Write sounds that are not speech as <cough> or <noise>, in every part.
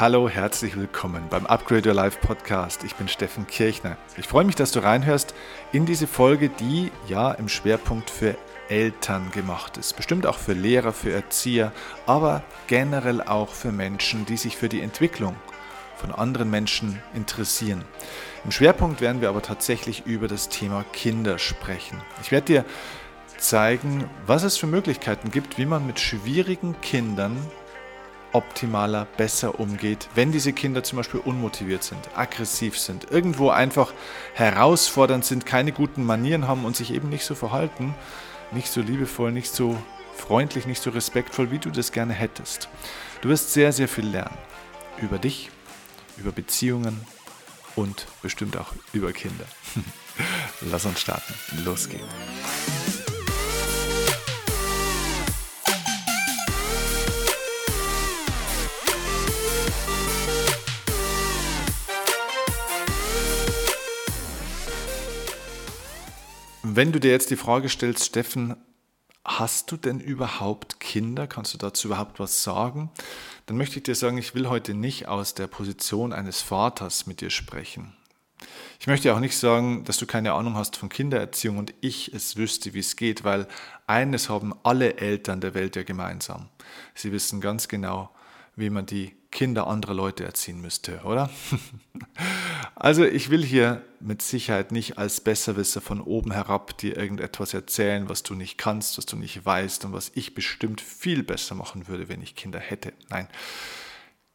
Hallo, herzlich willkommen beim Upgrade Your Life Podcast. Ich bin Steffen Kirchner. Ich freue mich, dass du reinhörst in diese Folge, die ja im Schwerpunkt für Eltern gemacht ist. Bestimmt auch für Lehrer, für Erzieher, aber generell auch für Menschen, die sich für die Entwicklung von anderen Menschen interessieren. Im Schwerpunkt werden wir aber tatsächlich über das Thema Kinder sprechen. Ich werde dir zeigen, was es für Möglichkeiten gibt, wie man mit schwierigen Kindern optimaler, besser umgeht, wenn diese Kinder zum Beispiel unmotiviert sind, aggressiv sind, irgendwo einfach herausfordernd sind, keine guten Manieren haben und sich eben nicht so verhalten, nicht so liebevoll, nicht so freundlich, nicht so respektvoll, wie du das gerne hättest. Du wirst sehr, sehr viel lernen über dich, über Beziehungen und bestimmt auch über Kinder. <laughs> Lass uns starten. Los geht's. Wenn du dir jetzt die Frage stellst, Steffen, hast du denn überhaupt Kinder? Kannst du dazu überhaupt was sagen? Dann möchte ich dir sagen, ich will heute nicht aus der Position eines Vaters mit dir sprechen. Ich möchte auch nicht sagen, dass du keine Ahnung hast von Kindererziehung und ich es wüsste, wie es geht, weil eines haben alle Eltern der Welt ja gemeinsam. Sie wissen ganz genau, wie man die Kinder anderer Leute erziehen müsste, oder? <laughs> also ich will hier mit Sicherheit nicht als Besserwisser von oben herab dir irgendetwas erzählen, was du nicht kannst, was du nicht weißt und was ich bestimmt viel besser machen würde, wenn ich Kinder hätte. Nein,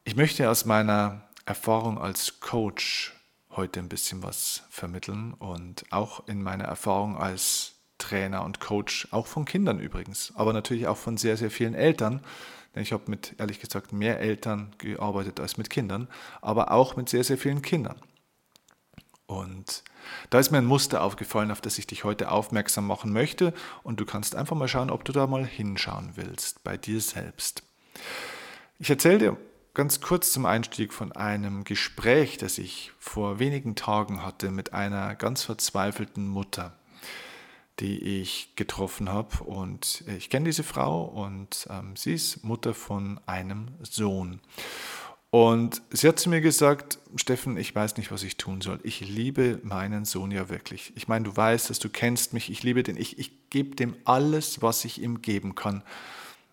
ich möchte aus meiner Erfahrung als Coach heute ein bisschen was vermitteln und auch in meiner Erfahrung als Trainer und Coach, auch von Kindern übrigens, aber natürlich auch von sehr, sehr vielen Eltern, denn ich habe mit, ehrlich gesagt, mehr Eltern gearbeitet als mit Kindern, aber auch mit sehr, sehr vielen Kindern. Und da ist mir ein Muster aufgefallen, auf das ich dich heute aufmerksam machen möchte. Und du kannst einfach mal schauen, ob du da mal hinschauen willst, bei dir selbst. Ich erzähle dir ganz kurz zum Einstieg von einem Gespräch, das ich vor wenigen Tagen hatte mit einer ganz verzweifelten Mutter die ich getroffen habe. Und ich kenne diese Frau und ähm, sie ist Mutter von einem Sohn. Und sie hat zu mir gesagt, Steffen, ich weiß nicht, was ich tun soll. Ich liebe meinen Sohn ja wirklich. Ich meine, du weißt dass du kennst mich, ich liebe den, ich, ich gebe dem alles, was ich ihm geben kann.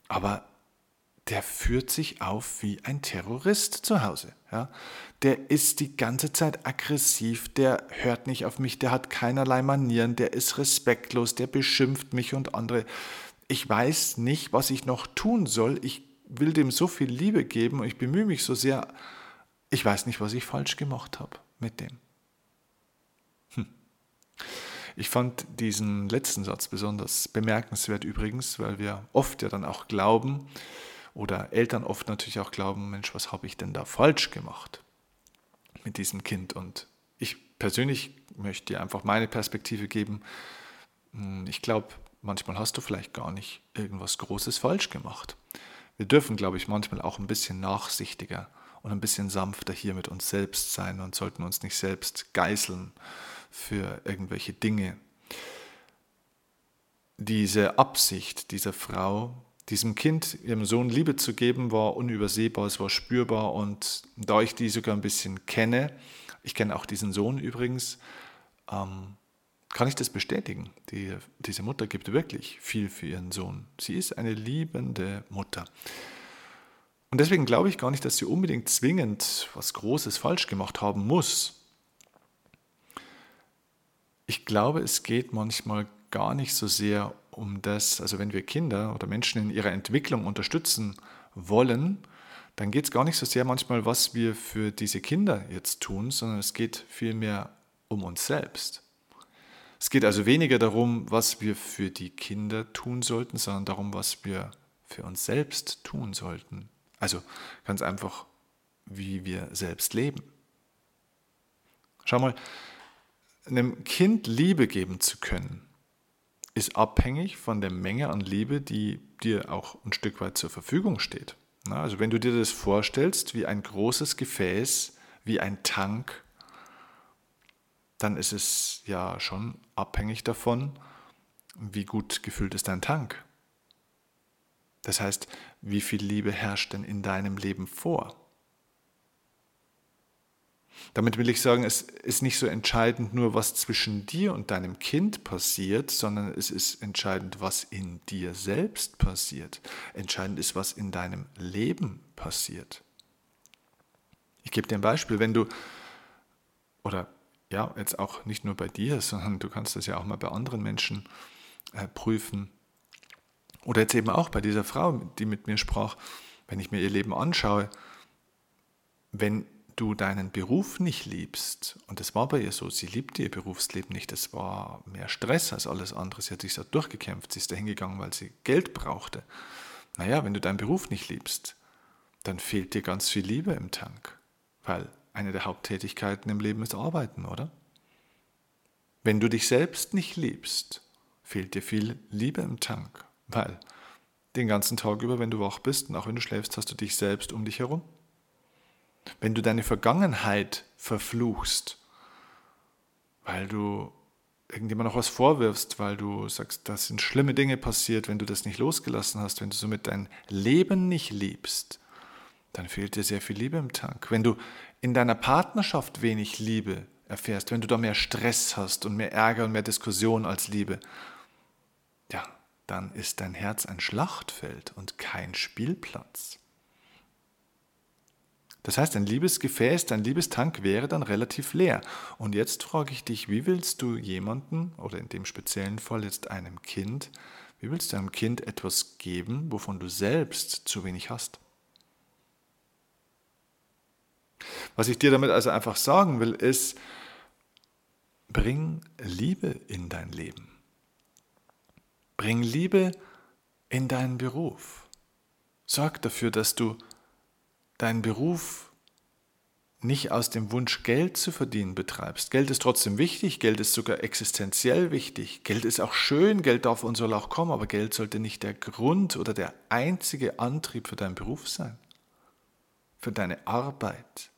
Aber der führt sich auf wie ein Terrorist zu Hause. Ja? Der ist die ganze Zeit aggressiv, der hört nicht auf mich, der hat keinerlei Manieren, der ist respektlos, der beschimpft mich und andere. Ich weiß nicht, was ich noch tun soll. Ich will dem so viel Liebe geben und ich bemühe mich so sehr. Ich weiß nicht, was ich falsch gemacht habe mit dem. Hm. Ich fand diesen letzten Satz besonders bemerkenswert übrigens, weil wir oft ja dann auch glauben, oder Eltern oft natürlich auch glauben, Mensch, was habe ich denn da falsch gemacht mit diesem Kind? Und ich persönlich möchte dir einfach meine Perspektive geben. Hm, ich glaube, manchmal hast du vielleicht gar nicht irgendwas Großes falsch gemacht. Wir dürfen, glaube ich, manchmal auch ein bisschen nachsichtiger und ein bisschen sanfter hier mit uns selbst sein und sollten uns nicht selbst geißeln für irgendwelche Dinge. Diese Absicht dieser Frau, diesem Kind, ihrem Sohn Liebe zu geben, war unübersehbar, es war spürbar und da ich die sogar ein bisschen kenne, ich kenne auch diesen Sohn übrigens, ähm, kann ich das bestätigen. Die, diese Mutter gibt wirklich viel für ihren Sohn. Sie ist eine liebende Mutter. Und deswegen glaube ich gar nicht, dass sie unbedingt zwingend was Großes falsch gemacht haben muss. Ich glaube, es geht manchmal gar nicht so sehr um das, also wenn wir Kinder oder Menschen in ihrer Entwicklung unterstützen wollen, dann geht es gar nicht so sehr manchmal, was wir für diese Kinder jetzt tun, sondern es geht vielmehr um uns selbst. Es geht also weniger darum, was wir für die Kinder tun sollten, sondern darum, was wir für uns selbst tun sollten. Also ganz einfach, wie wir selbst leben. Schau mal, einem Kind Liebe geben zu können, ist abhängig von der Menge an Liebe, die dir auch ein Stück weit zur Verfügung steht. Also wenn du dir das vorstellst wie ein großes Gefäß, wie ein Tank, dann ist es ja schon abhängig davon, wie gut gefüllt ist dein Tank. Das heißt, wie viel Liebe herrscht denn in deinem Leben vor? Damit will ich sagen, es ist nicht so entscheidend nur, was zwischen dir und deinem Kind passiert, sondern es ist entscheidend, was in dir selbst passiert. Entscheidend ist, was in deinem Leben passiert. Ich gebe dir ein Beispiel, wenn du, oder ja, jetzt auch nicht nur bei dir, sondern du kannst das ja auch mal bei anderen Menschen äh, prüfen. Oder jetzt eben auch bei dieser Frau, die mit mir sprach, wenn ich mir ihr Leben anschaue, wenn du deinen Beruf nicht liebst, und das war bei ihr so, sie liebte ihr Berufsleben nicht, es war mehr Stress als alles andere, sie hat sich da durchgekämpft, sie ist da hingegangen, weil sie Geld brauchte. Naja, wenn du deinen Beruf nicht liebst, dann fehlt dir ganz viel Liebe im Tank, weil eine der Haupttätigkeiten im Leben ist Arbeiten, oder? Wenn du dich selbst nicht liebst, fehlt dir viel Liebe im Tank, weil den ganzen Tag über, wenn du wach bist und auch wenn du schläfst, hast du dich selbst um dich herum. Wenn du deine Vergangenheit verfluchst, weil du irgendjemand noch was vorwirfst, weil du sagst, das sind schlimme Dinge passiert, wenn du das nicht losgelassen hast, wenn du somit dein Leben nicht liebst, dann fehlt dir sehr viel Liebe im Tank. Wenn du in deiner Partnerschaft wenig Liebe erfährst, wenn du da mehr Stress hast und mehr Ärger und mehr Diskussion als Liebe, ja, dann ist dein Herz ein Schlachtfeld und kein Spielplatz. Das heißt, ein Liebesgefäß, dein Liebestank wäre dann relativ leer. Und jetzt frage ich dich, wie willst du jemanden, oder in dem speziellen Fall jetzt einem Kind, wie willst du einem Kind etwas geben, wovon du selbst zu wenig hast? Was ich dir damit also einfach sagen will, ist, bring Liebe in dein Leben. Bring Liebe in deinen Beruf. Sorg dafür, dass du deinen Beruf nicht aus dem Wunsch, Geld zu verdienen betreibst. Geld ist trotzdem wichtig, Geld ist sogar existenziell wichtig. Geld ist auch schön, Geld darf und soll auch kommen, aber Geld sollte nicht der Grund oder der einzige Antrieb für deinen Beruf sein, für deine Arbeit,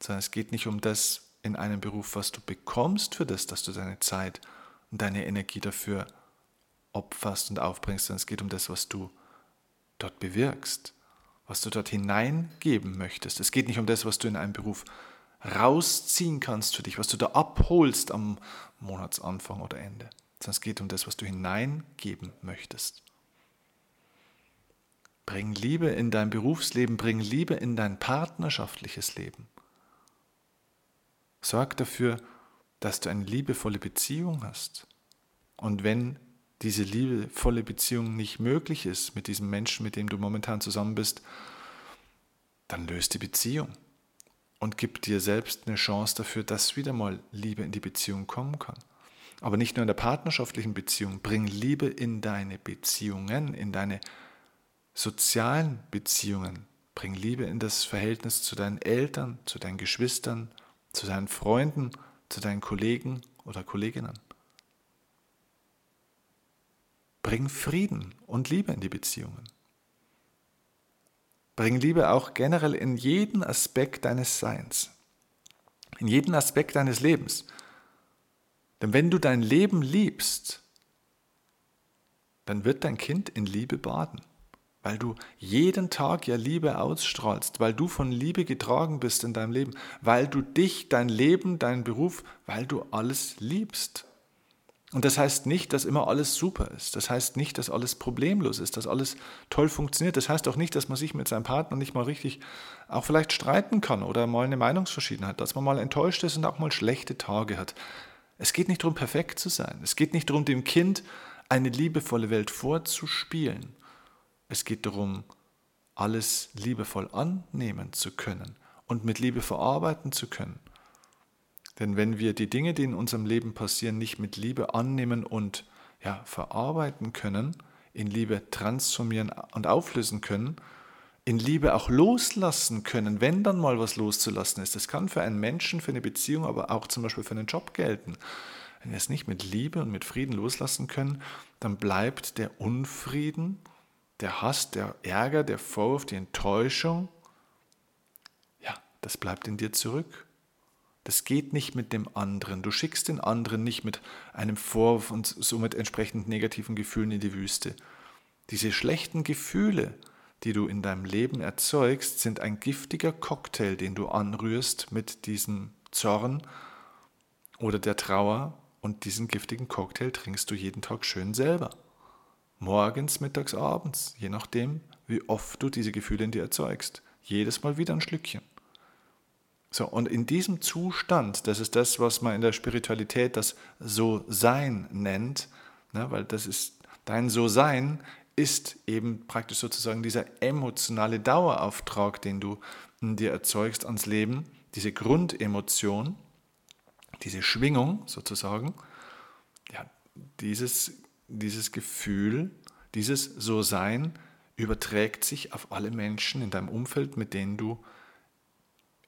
sondern es geht nicht um das in einem Beruf, was du bekommst für das, dass du deine Zeit und deine Energie dafür opferst und aufbringst, sondern es geht um das, was du dort bewirkst was du dort hineingeben möchtest. Es geht nicht um das, was du in einem Beruf rausziehen kannst für dich, was du da abholst am Monatsanfang oder Ende, sondern es geht um das, was du hineingeben möchtest. Bring Liebe in dein Berufsleben, bring Liebe in dein partnerschaftliches Leben. Sorg dafür, dass du eine liebevolle Beziehung hast. Und wenn diese liebevolle Beziehung nicht möglich ist mit diesem Menschen, mit dem du momentan zusammen bist, dann löst die Beziehung und gib dir selbst eine Chance dafür, dass wieder mal Liebe in die Beziehung kommen kann. Aber nicht nur in der partnerschaftlichen Beziehung, bring Liebe in deine Beziehungen, in deine sozialen Beziehungen. Bring Liebe in das Verhältnis zu deinen Eltern, zu deinen Geschwistern, zu deinen Freunden, zu deinen Kollegen oder Kolleginnen. Bring Frieden und Liebe in die Beziehungen. Bring Liebe auch generell in jeden Aspekt deines Seins, in jeden Aspekt deines Lebens. Denn wenn du dein Leben liebst, dann wird dein Kind in Liebe baden, weil du jeden Tag ja Liebe ausstrahlst, weil du von Liebe getragen bist in deinem Leben, weil du dich, dein Leben, deinen Beruf, weil du alles liebst. Und das heißt nicht, dass immer alles super ist. Das heißt nicht, dass alles problemlos ist, dass alles toll funktioniert. Das heißt auch nicht, dass man sich mit seinem Partner nicht mal richtig auch vielleicht streiten kann oder mal eine Meinungsverschiedenheit, dass man mal enttäuscht ist und auch mal schlechte Tage hat. Es geht nicht darum, perfekt zu sein. Es geht nicht darum, dem Kind eine liebevolle Welt vorzuspielen. Es geht darum, alles liebevoll annehmen zu können und mit Liebe verarbeiten zu können. Denn wenn wir die Dinge, die in unserem Leben passieren, nicht mit Liebe annehmen und ja, verarbeiten können, in Liebe transformieren und auflösen können, in Liebe auch loslassen können, wenn dann mal was loszulassen ist. Das kann für einen Menschen, für eine Beziehung, aber auch zum Beispiel für einen Job gelten. Wenn wir es nicht mit Liebe und mit Frieden loslassen können, dann bleibt der Unfrieden, der Hass, der Ärger, der Vorwurf, die Enttäuschung, ja, das bleibt in dir zurück. Das geht nicht mit dem anderen. Du schickst den anderen nicht mit einem Vorwurf und somit entsprechend negativen Gefühlen in die Wüste. Diese schlechten Gefühle die du in deinem Leben erzeugst, sind ein giftiger Cocktail, den du anrührst mit diesem Zorn oder der Trauer und diesen giftigen Cocktail trinkst du jeden Tag schön selber. Morgens, mittags, abends, je nachdem, wie oft du diese Gefühle in dir erzeugst. Jedes Mal wieder ein Schlückchen. So, und in diesem Zustand, das ist das, was man in der Spiritualität das So-Sein nennt, ne, weil das ist dein So-Sein ist eben praktisch sozusagen dieser emotionale Dauerauftrag, den du dir erzeugst ans Leben, diese Grundemotion, diese Schwingung sozusagen, ja, dieses, dieses Gefühl, dieses So-Sein überträgt sich auf alle Menschen in deinem Umfeld, mit denen du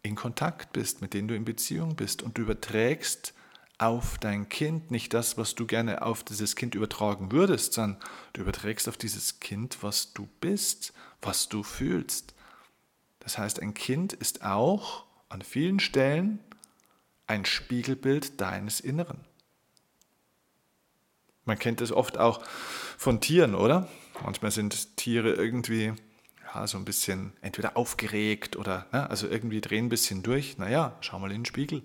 in Kontakt bist, mit denen du in Beziehung bist. Und du überträgst auf dein Kind nicht das, was du gerne auf dieses Kind übertragen würdest, sondern du überträgst auf dieses Kind, was du bist, was du fühlst. Das heißt, ein Kind ist auch an vielen Stellen ein Spiegelbild deines Inneren. Man kennt es oft auch von Tieren, oder? Manchmal sind Tiere irgendwie ja, so ein bisschen entweder aufgeregt oder ne, also irgendwie drehen ein bisschen durch. Naja, schau mal in den Spiegel.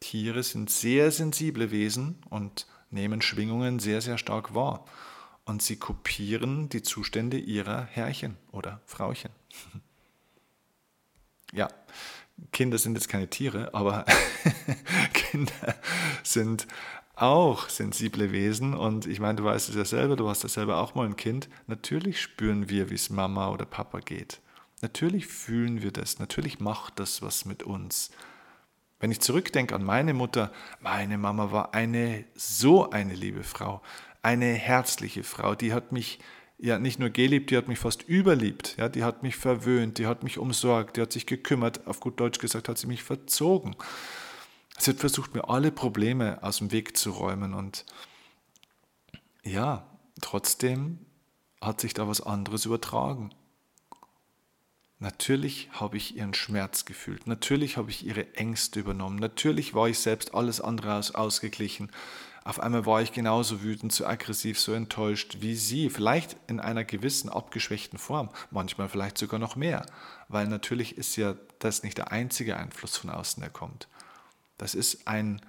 Tiere sind sehr sensible Wesen und nehmen Schwingungen sehr, sehr stark wahr. Und sie kopieren die Zustände ihrer Herrchen oder Frauchen. <laughs> ja, Kinder sind jetzt keine Tiere, aber <laughs> Kinder sind auch sensible Wesen. Und ich meine, du weißt es ja selber, du warst ja selber auch mal ein Kind. Natürlich spüren wir, wie es Mama oder Papa geht. Natürlich fühlen wir das. Natürlich macht das was mit uns. Wenn ich zurückdenke an meine Mutter, meine Mama war eine so eine liebe Frau, eine herzliche Frau, die hat mich ja nicht nur geliebt, die hat mich fast überliebt, ja, die hat mich verwöhnt, die hat mich umsorgt, die hat sich gekümmert, auf gut Deutsch gesagt hat sie mich verzogen. Sie hat versucht, mir alle Probleme aus dem Weg zu räumen und ja, trotzdem hat sich da was anderes übertragen. Natürlich habe ich ihren Schmerz gefühlt, natürlich habe ich ihre Ängste übernommen, natürlich war ich selbst alles andere als ausgeglichen. Auf einmal war ich genauso wütend, so aggressiv, so enttäuscht wie sie, vielleicht in einer gewissen abgeschwächten Form, manchmal vielleicht sogar noch mehr, weil natürlich ist ja das nicht der einzige Einfluss von außen, der kommt. Das ist ein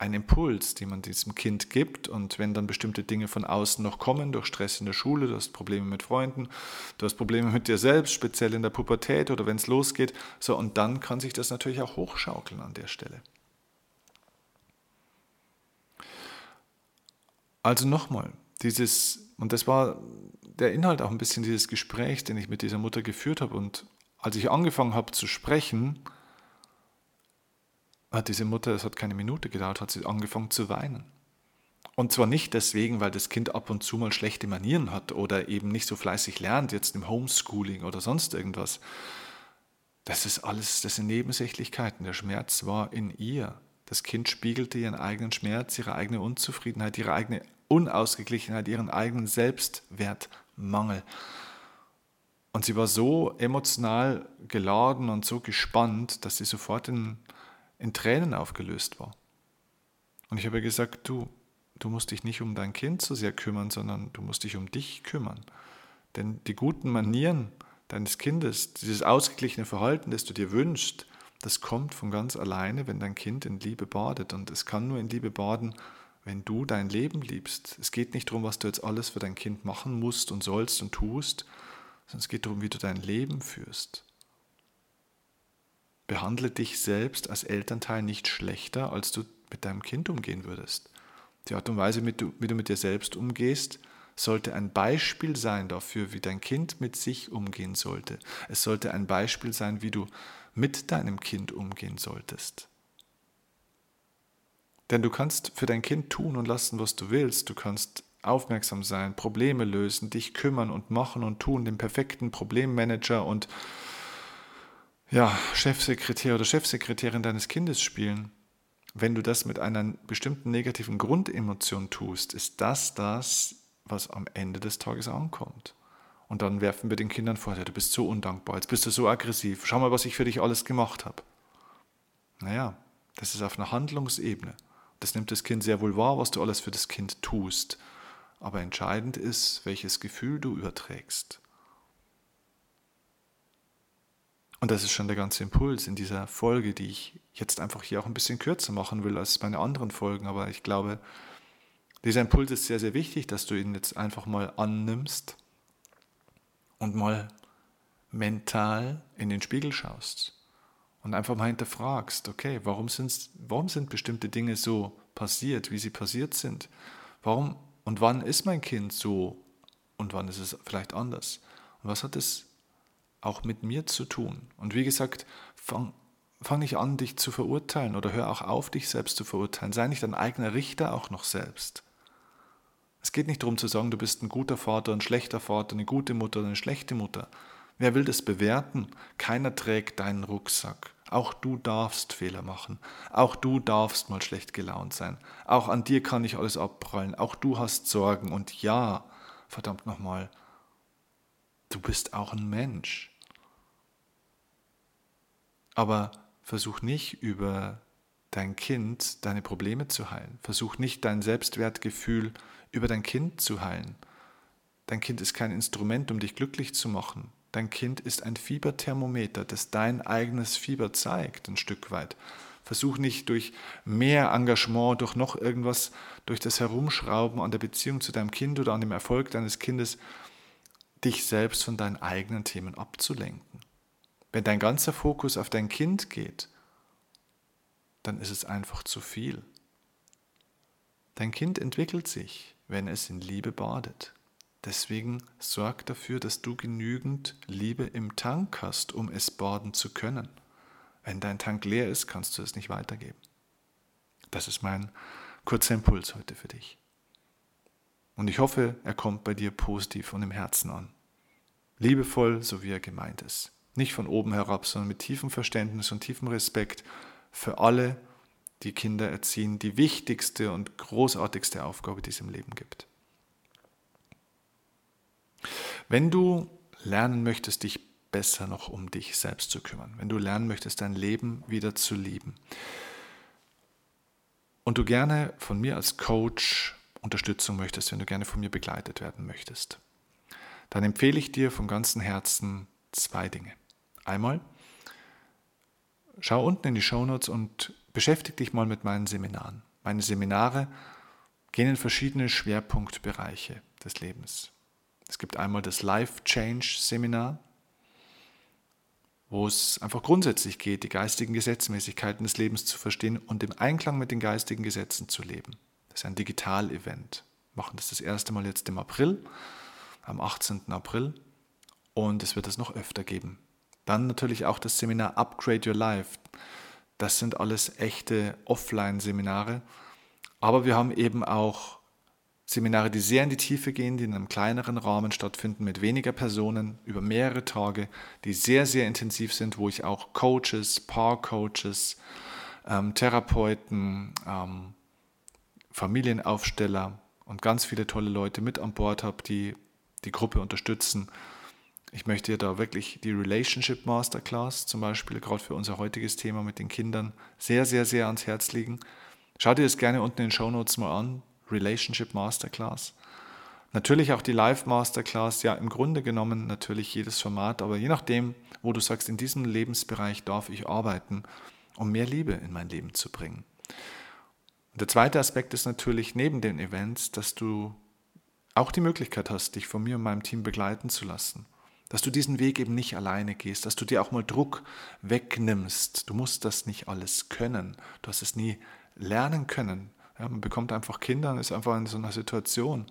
ein Impuls, den man diesem Kind gibt. Und wenn dann bestimmte Dinge von außen noch kommen, durch Stress in der Schule, du hast Probleme mit Freunden, du hast Probleme mit dir selbst, speziell in der Pubertät oder wenn es losgeht, so und dann kann sich das natürlich auch hochschaukeln an der Stelle. Also nochmal, dieses, und das war der Inhalt auch ein bisschen dieses Gesprächs, den ich mit dieser Mutter geführt habe. Und als ich angefangen habe zu sprechen, hat diese Mutter, es hat keine Minute gedauert, hat sie angefangen zu weinen. Und zwar nicht deswegen, weil das Kind ab und zu mal schlechte Manieren hat oder eben nicht so fleißig lernt, jetzt im Homeschooling oder sonst irgendwas. Das ist alles, das sind Nebensächlichkeiten. Der Schmerz war in ihr. Das Kind spiegelte ihren eigenen Schmerz, ihre eigene Unzufriedenheit, ihre eigene Unausgeglichenheit, ihren eigenen Selbstwertmangel. Und sie war so emotional geladen und so gespannt, dass sie sofort in in Tränen aufgelöst war. Und ich habe gesagt, du, du musst dich nicht um dein Kind so sehr kümmern, sondern du musst dich um dich kümmern. Denn die guten Manieren deines Kindes, dieses ausgeglichene Verhalten, das du dir wünschst, das kommt von ganz alleine, wenn dein Kind in Liebe badet. Und es kann nur in Liebe baden, wenn du dein Leben liebst. Es geht nicht darum, was du jetzt alles für dein Kind machen musst und sollst und tust, sondern es geht darum, wie du dein Leben führst. Behandle dich selbst als Elternteil nicht schlechter, als du mit deinem Kind umgehen würdest. Die Art und Weise, wie du, wie du mit dir selbst umgehst, sollte ein Beispiel sein dafür, wie dein Kind mit sich umgehen sollte. Es sollte ein Beispiel sein, wie du mit deinem Kind umgehen solltest. Denn du kannst für dein Kind tun und lassen, was du willst. Du kannst aufmerksam sein, Probleme lösen, dich kümmern und machen und tun, den perfekten Problemmanager und ja, Chefsekretär oder Chefsekretärin deines Kindes spielen, wenn du das mit einer bestimmten negativen Grundemotion tust, ist das das, was am Ende des Tages ankommt. Und dann werfen wir den Kindern vor, du bist so undankbar, jetzt bist du so aggressiv, schau mal, was ich für dich alles gemacht habe. Naja, das ist auf einer Handlungsebene. Das nimmt das Kind sehr wohl wahr, was du alles für das Kind tust. Aber entscheidend ist, welches Gefühl du überträgst. Und das ist schon der ganze Impuls in dieser Folge, die ich jetzt einfach hier auch ein bisschen kürzer machen will als meine anderen Folgen. Aber ich glaube, dieser Impuls ist sehr, sehr wichtig, dass du ihn jetzt einfach mal annimmst und mal mental in den Spiegel schaust und einfach mal hinterfragst, okay, warum, warum sind bestimmte Dinge so passiert, wie sie passiert sind? Warum und wann ist mein Kind so und wann ist es vielleicht anders? Und was hat es auch mit mir zu tun. Und wie gesagt, fang, fang nicht an, dich zu verurteilen oder hör auch auf, dich selbst zu verurteilen. Sei nicht dein eigener Richter auch noch selbst. Es geht nicht darum zu sagen, du bist ein guter Vater, ein schlechter Vater, eine gute Mutter, eine schlechte Mutter. Wer will das bewerten? Keiner trägt deinen Rucksack. Auch du darfst Fehler machen. Auch du darfst mal schlecht gelaunt sein. Auch an dir kann nicht alles abprallen. Auch du hast Sorgen. Und ja, verdammt nochmal, du bist auch ein Mensch. Aber versuch nicht über dein Kind deine Probleme zu heilen. Versuch nicht dein Selbstwertgefühl über dein Kind zu heilen. Dein Kind ist kein Instrument, um dich glücklich zu machen. Dein Kind ist ein Fieberthermometer, das dein eigenes Fieber zeigt, ein Stück weit. Versuch nicht durch mehr Engagement, durch noch irgendwas, durch das Herumschrauben an der Beziehung zu deinem Kind oder an dem Erfolg deines Kindes, dich selbst von deinen eigenen Themen abzulenken. Wenn dein ganzer Fokus auf dein Kind geht, dann ist es einfach zu viel. Dein Kind entwickelt sich, wenn es in Liebe badet. Deswegen sorg dafür, dass du genügend Liebe im Tank hast, um es baden zu können. Wenn dein Tank leer ist, kannst du es nicht weitergeben. Das ist mein kurzer Impuls heute für dich. Und ich hoffe, er kommt bei dir positiv und im Herzen an. Liebevoll, so wie er gemeint ist. Nicht von oben herab, sondern mit tiefem Verständnis und tiefem Respekt für alle, die Kinder erziehen, die wichtigste und großartigste Aufgabe, die es im Leben gibt. Wenn du lernen möchtest, dich besser noch um dich selbst zu kümmern, wenn du lernen möchtest, dein Leben wieder zu lieben und du gerne von mir als Coach Unterstützung möchtest, wenn du gerne von mir begleitet werden möchtest, dann empfehle ich dir von ganzem Herzen zwei Dinge. Einmal, schau unten in die Shownotes und beschäftige dich mal mit meinen Seminaren. Meine Seminare gehen in verschiedene Schwerpunktbereiche des Lebens. Es gibt einmal das Life Change Seminar, wo es einfach grundsätzlich geht, die geistigen Gesetzmäßigkeiten des Lebens zu verstehen und im Einklang mit den geistigen Gesetzen zu leben. Das ist ein Digital-Event. Wir machen das das erste Mal jetzt im April, am 18. April, und es wird es noch öfter geben. Dann natürlich auch das Seminar Upgrade Your Life. Das sind alles echte Offline-Seminare. Aber wir haben eben auch Seminare, die sehr in die Tiefe gehen, die in einem kleineren Rahmen stattfinden, mit weniger Personen, über mehrere Tage, die sehr, sehr intensiv sind, wo ich auch Coaches, Paar-Coaches, ähm, Therapeuten, ähm, Familienaufsteller und ganz viele tolle Leute mit an Bord habe, die die Gruppe unterstützen ich möchte da wirklich die Relationship Masterclass zum Beispiel, gerade für unser heutiges Thema mit den Kindern, sehr, sehr, sehr ans Herz legen. Schau dir das gerne unten in den Show Notes mal an. Relationship Masterclass. Natürlich auch die Live Masterclass, ja im Grunde genommen natürlich jedes Format, aber je nachdem, wo du sagst, in diesem Lebensbereich darf ich arbeiten, um mehr Liebe in mein Leben zu bringen. Der zweite Aspekt ist natürlich neben den Events, dass du auch die Möglichkeit hast, dich von mir und meinem Team begleiten zu lassen dass du diesen Weg eben nicht alleine gehst, dass du dir auch mal Druck wegnimmst. Du musst das nicht alles können. Du hast es nie lernen können. Ja, man bekommt einfach Kinder und ist einfach in so einer Situation.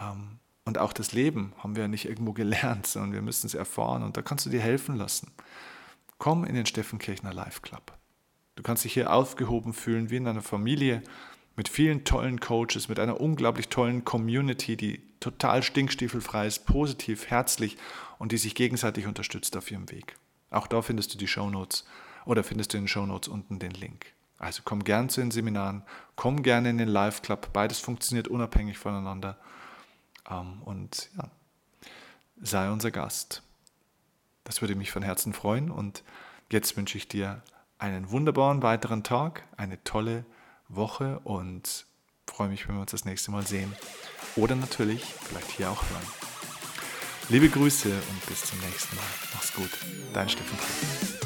Ähm, und auch das Leben haben wir nicht irgendwo gelernt, sondern wir müssen es erfahren und da kannst du dir helfen lassen. Komm in den Steffenkirchner Life Club. Du kannst dich hier aufgehoben fühlen wie in einer Familie mit vielen tollen Coaches, mit einer unglaublich tollen Community, die total stinkstiefelfrei ist, positiv, herzlich und die sich gegenseitig unterstützt auf ihrem Weg. Auch da findest du die Shownotes oder findest du in den Shownotes unten den Link. Also komm gern zu den Seminaren, komm gerne in den Live Club. Beides funktioniert unabhängig voneinander. Ähm, und ja, sei unser Gast. Das würde mich von Herzen freuen. Und jetzt wünsche ich dir einen wunderbaren weiteren Tag, eine tolle Woche und freue mich, wenn wir uns das nächste Mal sehen. Oder natürlich vielleicht hier auch hören. Liebe Grüße und bis zum nächsten Mal. Mach's gut. Dein Steffen